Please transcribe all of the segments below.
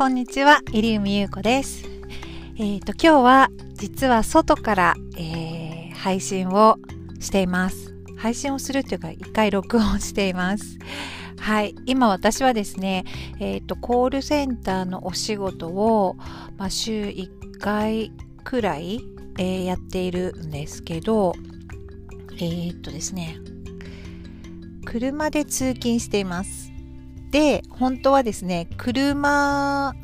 こんにちは、入海優子です。えっ、ー、と、今日は実は外から、えー、配信をしています。配信をするというか、一回録音しています。はい。今私はですね、えっ、ー、と、コールセンターのお仕事を、まあ、週1回くらい、えー、やっているんですけど、えっ、とですね、車で通勤しています。で、本当はですね、車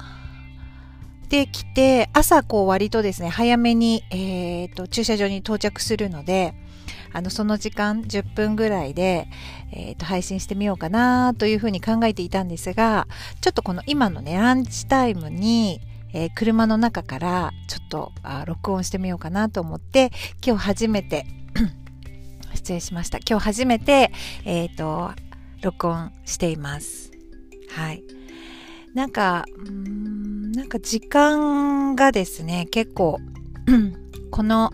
で来て、朝こう割とですね、早めに、えーと、駐車場に到着するので、あの、その時間10分ぐらいで、えーと、配信してみようかなというふうに考えていたんですが、ちょっとこの今のね、ランチタイムに、えー、車の中からちょっとあ録音してみようかなと思って、今日初めて 失礼しました。今日初めて、えっ、ー、と、録音しています。はい。なんか、んなんか時間がですね、結構 この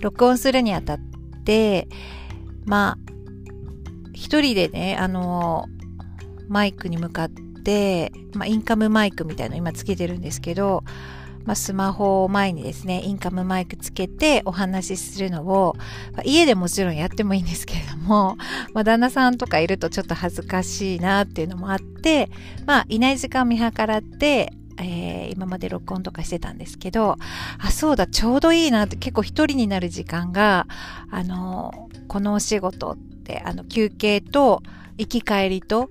録音するにあたって、まあ、一人でね、あの、マイクに向かって、まあ、インカムマイクみたいの今つけてるんですけど、まあ、スマホを前にですね、インカムマイクつけてお話しするのを、まあ、家でもちろんやってもいいんですけれども、まあ、旦那さんとかいるとちょっと恥ずかしいなっていうのもあって、まあ、いない時間を見計らって、えー、今まで録音とかしてたんですけど、あ、そうだ、ちょうどいいなって結構一人になる時間が、あの、このお仕事って、あの、休憩と行き帰りと、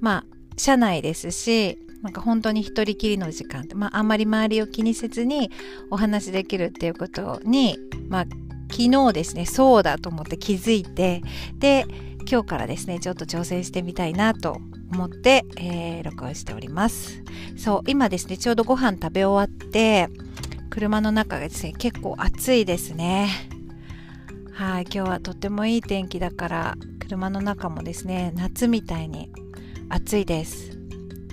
まあ、社内ですし、なんか本当に一人きりの時間って、まあ、あんまり周りを気にせずにお話しできるっていうことに、まあ、昨日ですねそうだと思って気づいてで今日からですねちょっと挑戦してみたいなと思って、えー、録音しております。そう今ですねちょうどご飯食べ終わって車の中がですね結構暑いですね。はい今日はとってもいい天気だから車の中もですね夏みたいに暑いです。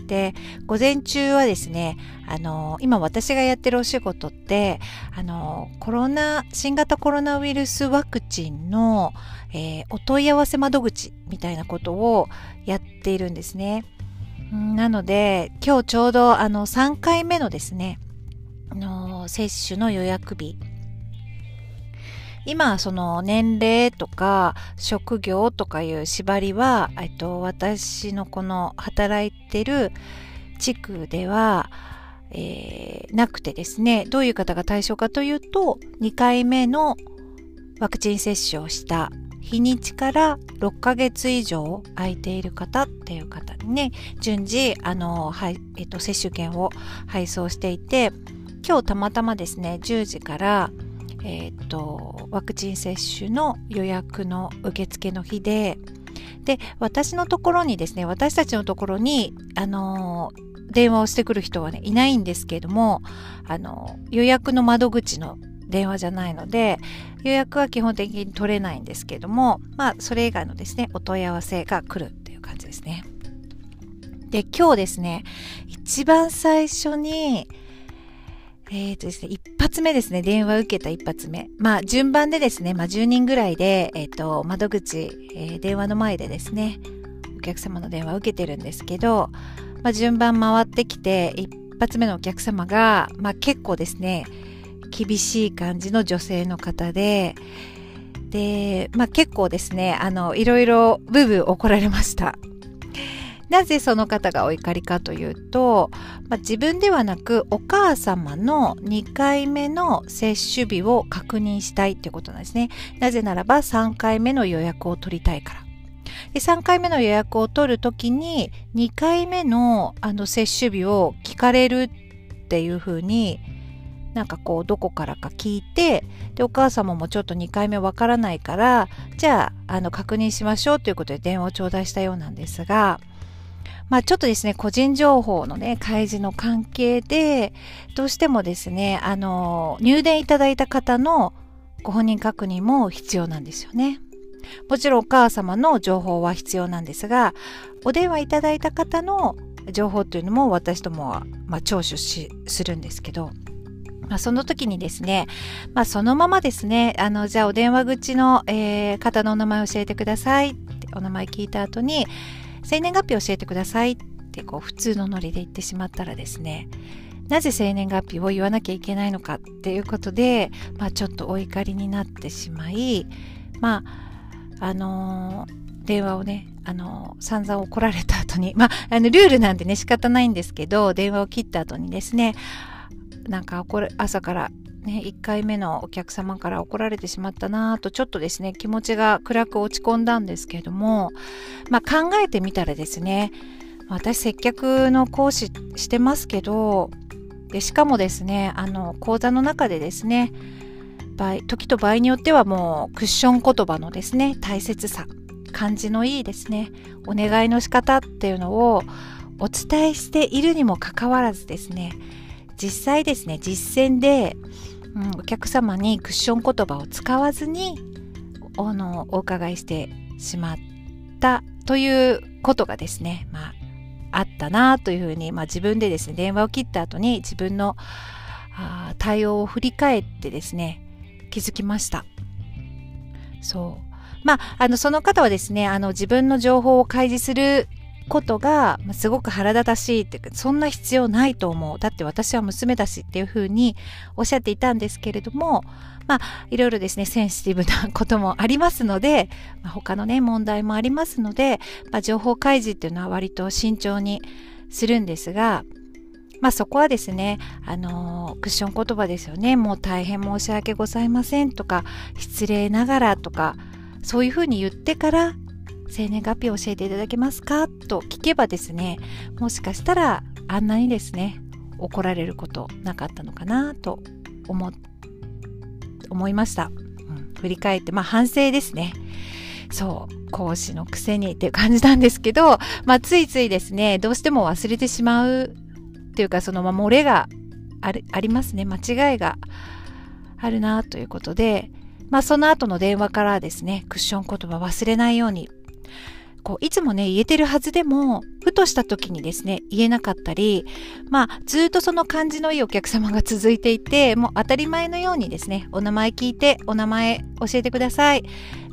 で午前中はですねあの今私がやってるお仕事ってあのコロナ新型コロナウイルスワクチンの、えー、お問い合わせ窓口みたいなことをやっているんですね。なので今日ちょうどあの3回目のですねの接種の予約日今その年齢とか職業とかいう縛りは、えっと、私のこの働いてる地区では、えー、なくてですねどういう方が対象かというと2回目のワクチン接種をした日にちから6ヶ月以上空いている方っていう方にね順次あの、はいえっと、接種券を配送していて今日たまたまですね10時からえー、とワクチン接種の予約の受付の日でで私のところにですね私たちのところにあの電話をしてくる人はねいないんですけれどもあの予約の窓口の電話じゃないので予約は基本的に取れないんですけれどもまあそれ以外のですねお問い合わせが来るっていう感じですね。で今日ですね一番最初にえっ、ー、とですね、一発目ですね、電話受けた一発目。まあ、順番でですね、まあ、10人ぐらいで、えっ、ー、と、窓口、えー、電話の前でですね、お客様の電話を受けてるんですけど、まあ、順番回ってきて、一発目のお客様が、まあ、結構ですね、厳しい感じの女性の方で、で、まあ、結構ですね、あの、いろいろブーブー怒られました。なぜその方がお怒りかというと、まあ、自分ではなくお母様の2回目の接種日を確認したいっていうことなんですね。なぜならば3回目の予約を取りたいから。で3回目の予約を取るときに2回目のあの接種日を聞かれるっていうふうになんかこうどこからか聞いてでお母様もちょっと2回目わからないからじゃああの確認しましょうということで電話を頂戴したようなんですがまあちょっとですね、個人情報のね、開示の関係で、どうしてもですね、あの、入電いただいた方のご本人確認も必要なんですよね。もちろんお母様の情報は必要なんですが、お電話いただいた方の情報というのも私どもは、まあ、聴取しするんですけど、まあ、その時にですね、まあ、そのままですね、あの、じゃあお電話口の、えー、方のお名前を教えてくださいってお名前聞いた後に、生年月日教えてくださいってこう普通のノリで言ってしまったらですねなぜ生年月日を言わなきゃいけないのかっていうことで、まあ、ちょっとお怒りになってしまいまああのー電話をね、あの、散々怒られた後に、まあ、あの、ルールなんでね、仕方ないんですけど、電話を切った後にですね、なんか、これ、朝からね、1回目のお客様から怒られてしまったなぁとちょっとですね気持ちが暗く落ち込んだんですけれども、まあ、考えてみたらですね私接客の講師してますけどでしかもですねあの講座の中でですね場合時と場合によってはもうクッション言葉のですね大切さ感じのいいですねお願いの仕方っていうのをお伝えしているにもかかわらずですね実際ですね実践でうん、お客様にクッション言葉を使わずにあのお伺いしてしまったということがですね、まあ、あったなというふうに、まあ、自分でですね電話を切った後に自分のあ対応を振り返ってですね気づきました。そう。まあ、あのその方はですねあの自分の情報を開示することがすごく腹立たしいっていうかそんな必要ないと思うだって私は娘だしっていうふうにおっしゃっていたんですけれどもまあいろいろですねセンシティブなこともありますので、まあ、他のね問題もありますので、まあ、情報開示っていうのは割と慎重にするんですがまあそこはですね、あのー、クッション言葉ですよね。もう大変申し訳ございませんとか、失礼ながらとか、そういうふうに言ってから生年月日を教えていただけますか？と聞けばですねもしかしたらあんなにですね怒られることなかったのかなと思思いました、うん、振り返ってまあ反省ですね。そう講師のくせにっていう感じなんですけど、まあ、ついついですねどうしても忘れてしまうっていうかそのまあ漏れがあるありますね。間違いがあるなということでまあその後の電話からですねクッション言葉忘れないようにこういつもね言えてるはずでもふとした時にですね言えなかったりまあずっとその感じのいいお客様が続いていてもう当たり前のようにですねお名前聞いてお名前教えてください。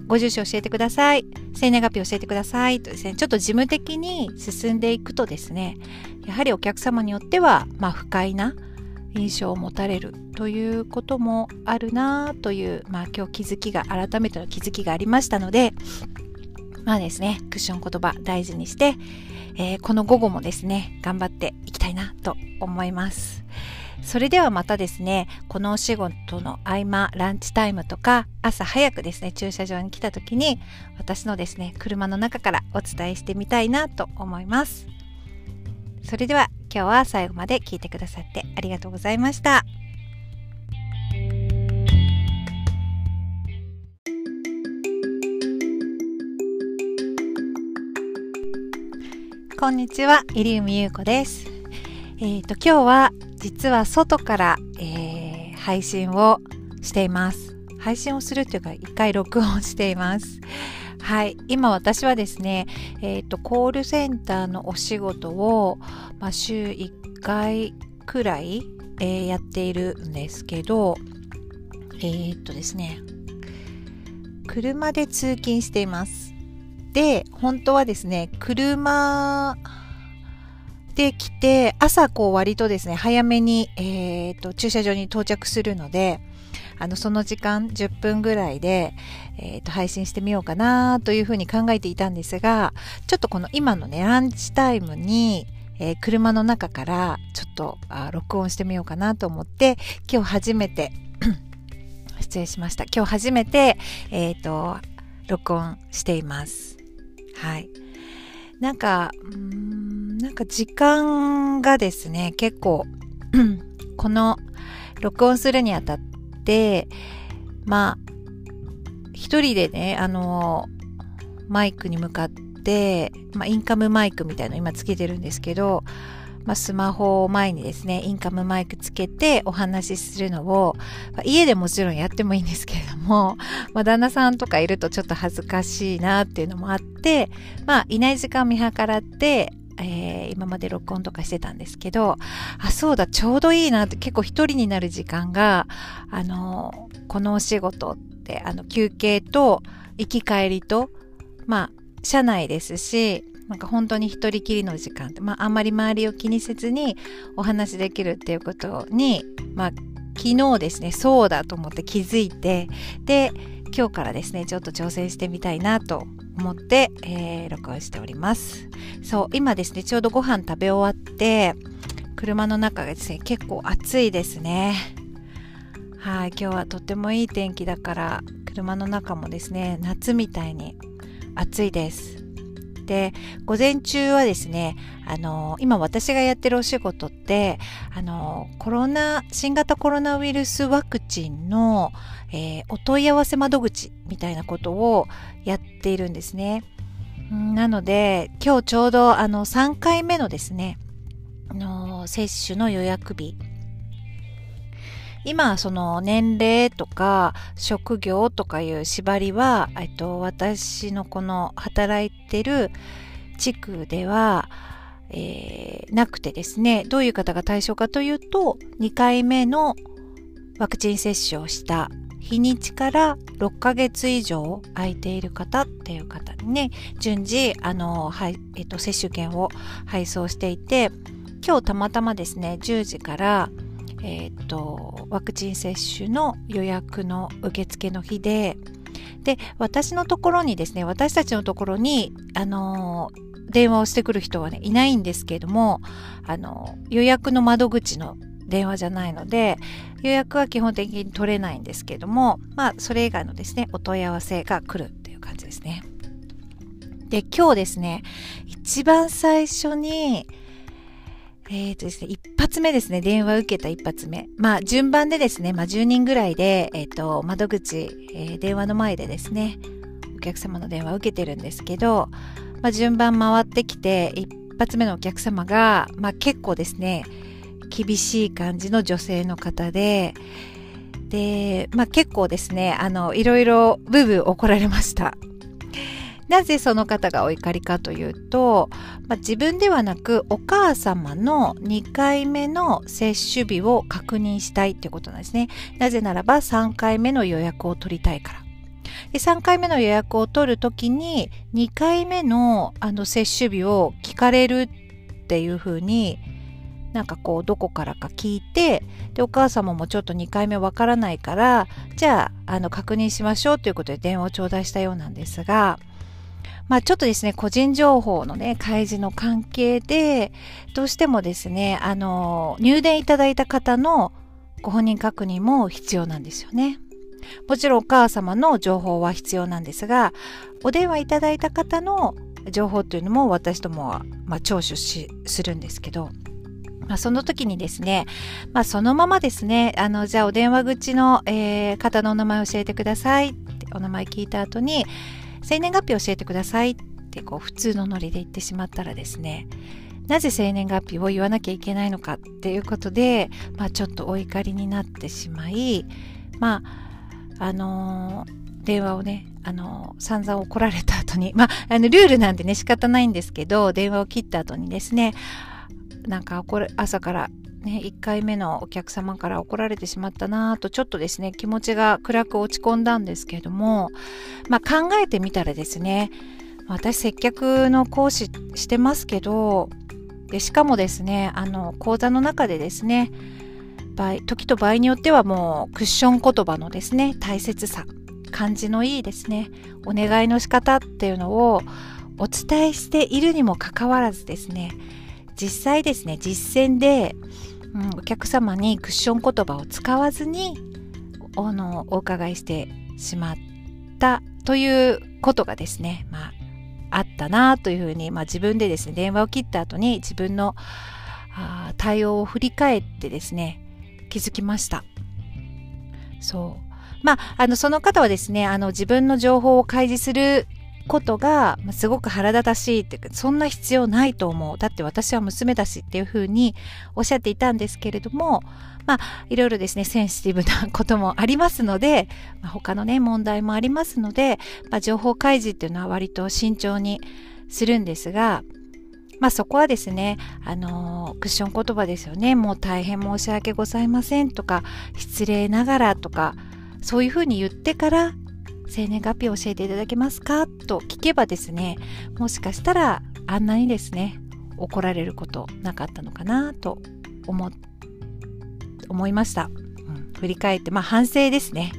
ご住所教えてください。生年月日教えてください。とですねちょっと事務的に進んでいくとですねやはりお客様によってはまあ不快な印象を持たれるということもあるなという、まあ、今日気づきが改めての気づきがありましたのでまあですね、クッション言葉大事にして、えー、この午後もですね、頑張っていきたいなと思います。それではまたですね、このお仕事の合間、ランチタイムとか、朝早くですね、駐車場に来た時に、私のですね、車の中からお伝えしてみたいなと思います。それでは今日は最後まで聞いてくださってありがとうございました。こんにちは、入海優子です。えっ、ー、と、今日は実は外から、えー、配信をしています。配信をするというか、一回録音しています。はい。今私はですね、えっ、ー、と、コールセンターのお仕事を、まあ、週1回くらい、えー、やっているんですけど、えっ、とですね、車で通勤しています。で、本当はですね、車で来て、朝こう割とですね、早めに、えーと、駐車場に到着するので、あの、その時間10分ぐらいで、えーと、配信してみようかなというふうに考えていたんですが、ちょっとこの今のね、ランチタイムに、えー、車の中からちょっとあ録音してみようかなと思って、今日初めて 失礼しました。今日初めて、えっ、ー、と、録音しています。はい。なんか、んなんか時間がですね、結構 この録音するにあたって、まあ、一人でね、あの、マイクに向かって、まあ、インカムマイクみたいの今つけてるんですけど、まあ、スマホを前にですね、インカムマイクつけてお話しするのを、まあ、家でもちろんやってもいいんですけれども、まあ、旦那さんとかいるとちょっと恥ずかしいなっていうのもあって、まあ、いない時間を見計らって、えー、今まで録音とかしてたんですけど、あ、そうだ、ちょうどいいなって結構一人になる時間が、あの、このお仕事って、あの、休憩と行き帰りと、まあ、車内ですし、なんか本当に一人きりの時間まあ、あんまり周りを気にせずにお話しできるっていうことに、まあ、昨日ですねそうだと思って気づいてで今日からですねちょっと挑戦してみたいなと思って、えー、録音しております。そう今ですねちょうどご飯食べ終わって車の中がですね結構暑いですね。はい今日はとってもいい天気だから車の中もですね夏みたいに暑いです。で午前中はですねあの今私がやってるお仕事ってあのコロナ新型コロナウイルスワクチンの、えー、お問い合わせ窓口みたいなことをやっているんですね。なので今日ちょうどあの3回目のですねの接種の予約日今その年齢とか職業とかいう縛りは、えっと、私のこの働いてる地区では、えー、なくてですねどういう方が対象かというと2回目のワクチン接種をした日にちから6ヶ月以上空いている方っていう方にね順次あの、はいえっと、接種券を配送していて今日たまたまですね10時からえー、とワクチン接種の予約の受付の日でで私のところにですね私たちのところにあの電話をしてくる人はねいないんですけれどもあの予約の窓口の電話じゃないので予約は基本的に取れないんですけれどもまあそれ以外のですねお問い合わせが来るっていう感じですね。で今日ですね一番最初にえっ、ー、とですね、一発目ですね、電話受けた一発目。まあ、順番でですね、まあ、10人ぐらいで、えっ、ー、と、窓口、えー、電話の前でですね、お客様の電話を受けてるんですけど、まあ、順番回ってきて、一発目のお客様が、まあ、結構ですね、厳しい感じの女性の方で、で、まあ、結構ですね、あの、いろいろブーブー怒られました。なぜその方がお怒りかというと、まあ、自分ではなくお母様の2回目の接種日を確認したいということなんですね。なぜならば3回目の予約を取りたいから。で3回目の予約を取るときに2回目のあの接種日を聞かれるっていうふうになんかこうどこからか聞いてでお母様もちょっと2回目わからないからじゃああの確認しましょうということで電話を頂戴したようなんですがまあちょっとですね、個人情報のね、開示の関係で、どうしてもですね、あの、入電いただいた方のご本人確認も必要なんですよね。もちろんお母様の情報は必要なんですが、お電話いただいた方の情報というのも私どもは、まあ、聴取しするんですけど、まあ、その時にですね、まあ、そのままですね、あの、じゃあお電話口の、えー、方のお名前を教えてくださいってお名前聞いた後に、生年月日教えてくださいってこう普通のノリで言ってしまったらですねなぜ生年月日を言わなきゃいけないのかっていうことで、まあ、ちょっとお怒りになってしまいまああのー、電話をねあのー、散々怒られた後にまああのルールなんでね仕方ないんですけど電話を切った後にですねなんか朝からね、1回目のお客様から怒られてしまったなとちょっとですね気持ちが暗く落ち込んだんですけれども、まあ、考えてみたらですね私接客の講師してますけどでしかもですねあの講座の中でですね場合時と場合によってはもうクッション言葉のですね大切さ感じのいいですねお願いの仕方っていうのをお伝えしているにもかかわらずですね実際ですね実践でうん、お客様にクッション言葉を使わずにあのお伺いしてしまったということがですね、まあ、あったなというふうに、まあ、自分でですね電話を切った後に自分のあ対応を振り返ってですね気づきました。そう。まあ、あのその方はですねあの自分の情報を開示することがすごく腹立たしいっていうかそんな必要ないと思うだって私は娘だしっていうふうにおっしゃっていたんですけれどもまあいろいろですねセンシティブなこともありますので、まあ、他のね問題もありますので、まあ、情報開示っていうのは割と慎重にするんですがまあそこはですね、あのー、クッション言葉ですよね。もう大変申し訳ございませんとか、失礼ながらとか、そういうふうに言ってから生年月日を教えていただけますか？と聞けばですねもしかしたらあんなにですね怒られることなかったのかなと思思いました、うん、振り返ってまあ反省ですね。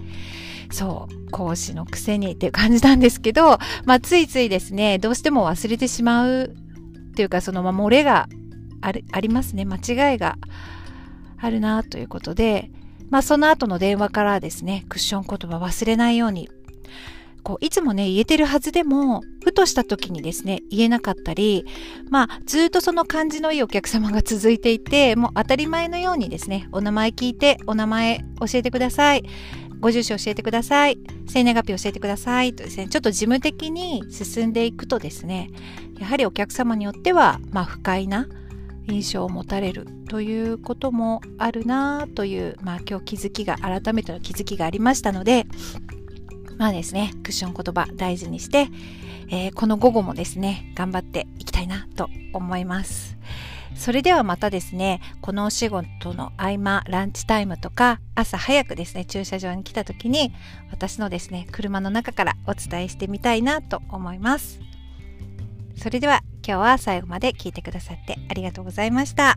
そう講師のくせにっていう感じなんですけど、まあ、ついついですねどうしても忘れてしまうっていうかそのまあ漏れがあるありますね。間違いがあるなということで、まあ、その後の電話からですねクッション言葉忘れないようにこういつもね言えてるはずでもふとした時にですね言えなかったりまあずっとその感じのいいお客様が続いていてもう当たり前のようにですねお名前聞いてお名前教えてください。ご住所教えてください。生年月日教えてください。とですねちょっと事務的に進んでいくとですねやはりお客様によってはまあ不快な印象を持たれるということもあるなという、まあ、今日気づきが改めての気づきがありましたのでまあですねクッション言葉大事にして、えー、この午後もですね頑張っていきたいなと思いますそれではまたですねこのお仕事の合間ランチタイムとか朝早くですね駐車場に来た時に私のですね車の中からお伝えしてみたいなと思いますそれでは今日は最後まで聞いてくださってありがとうございました。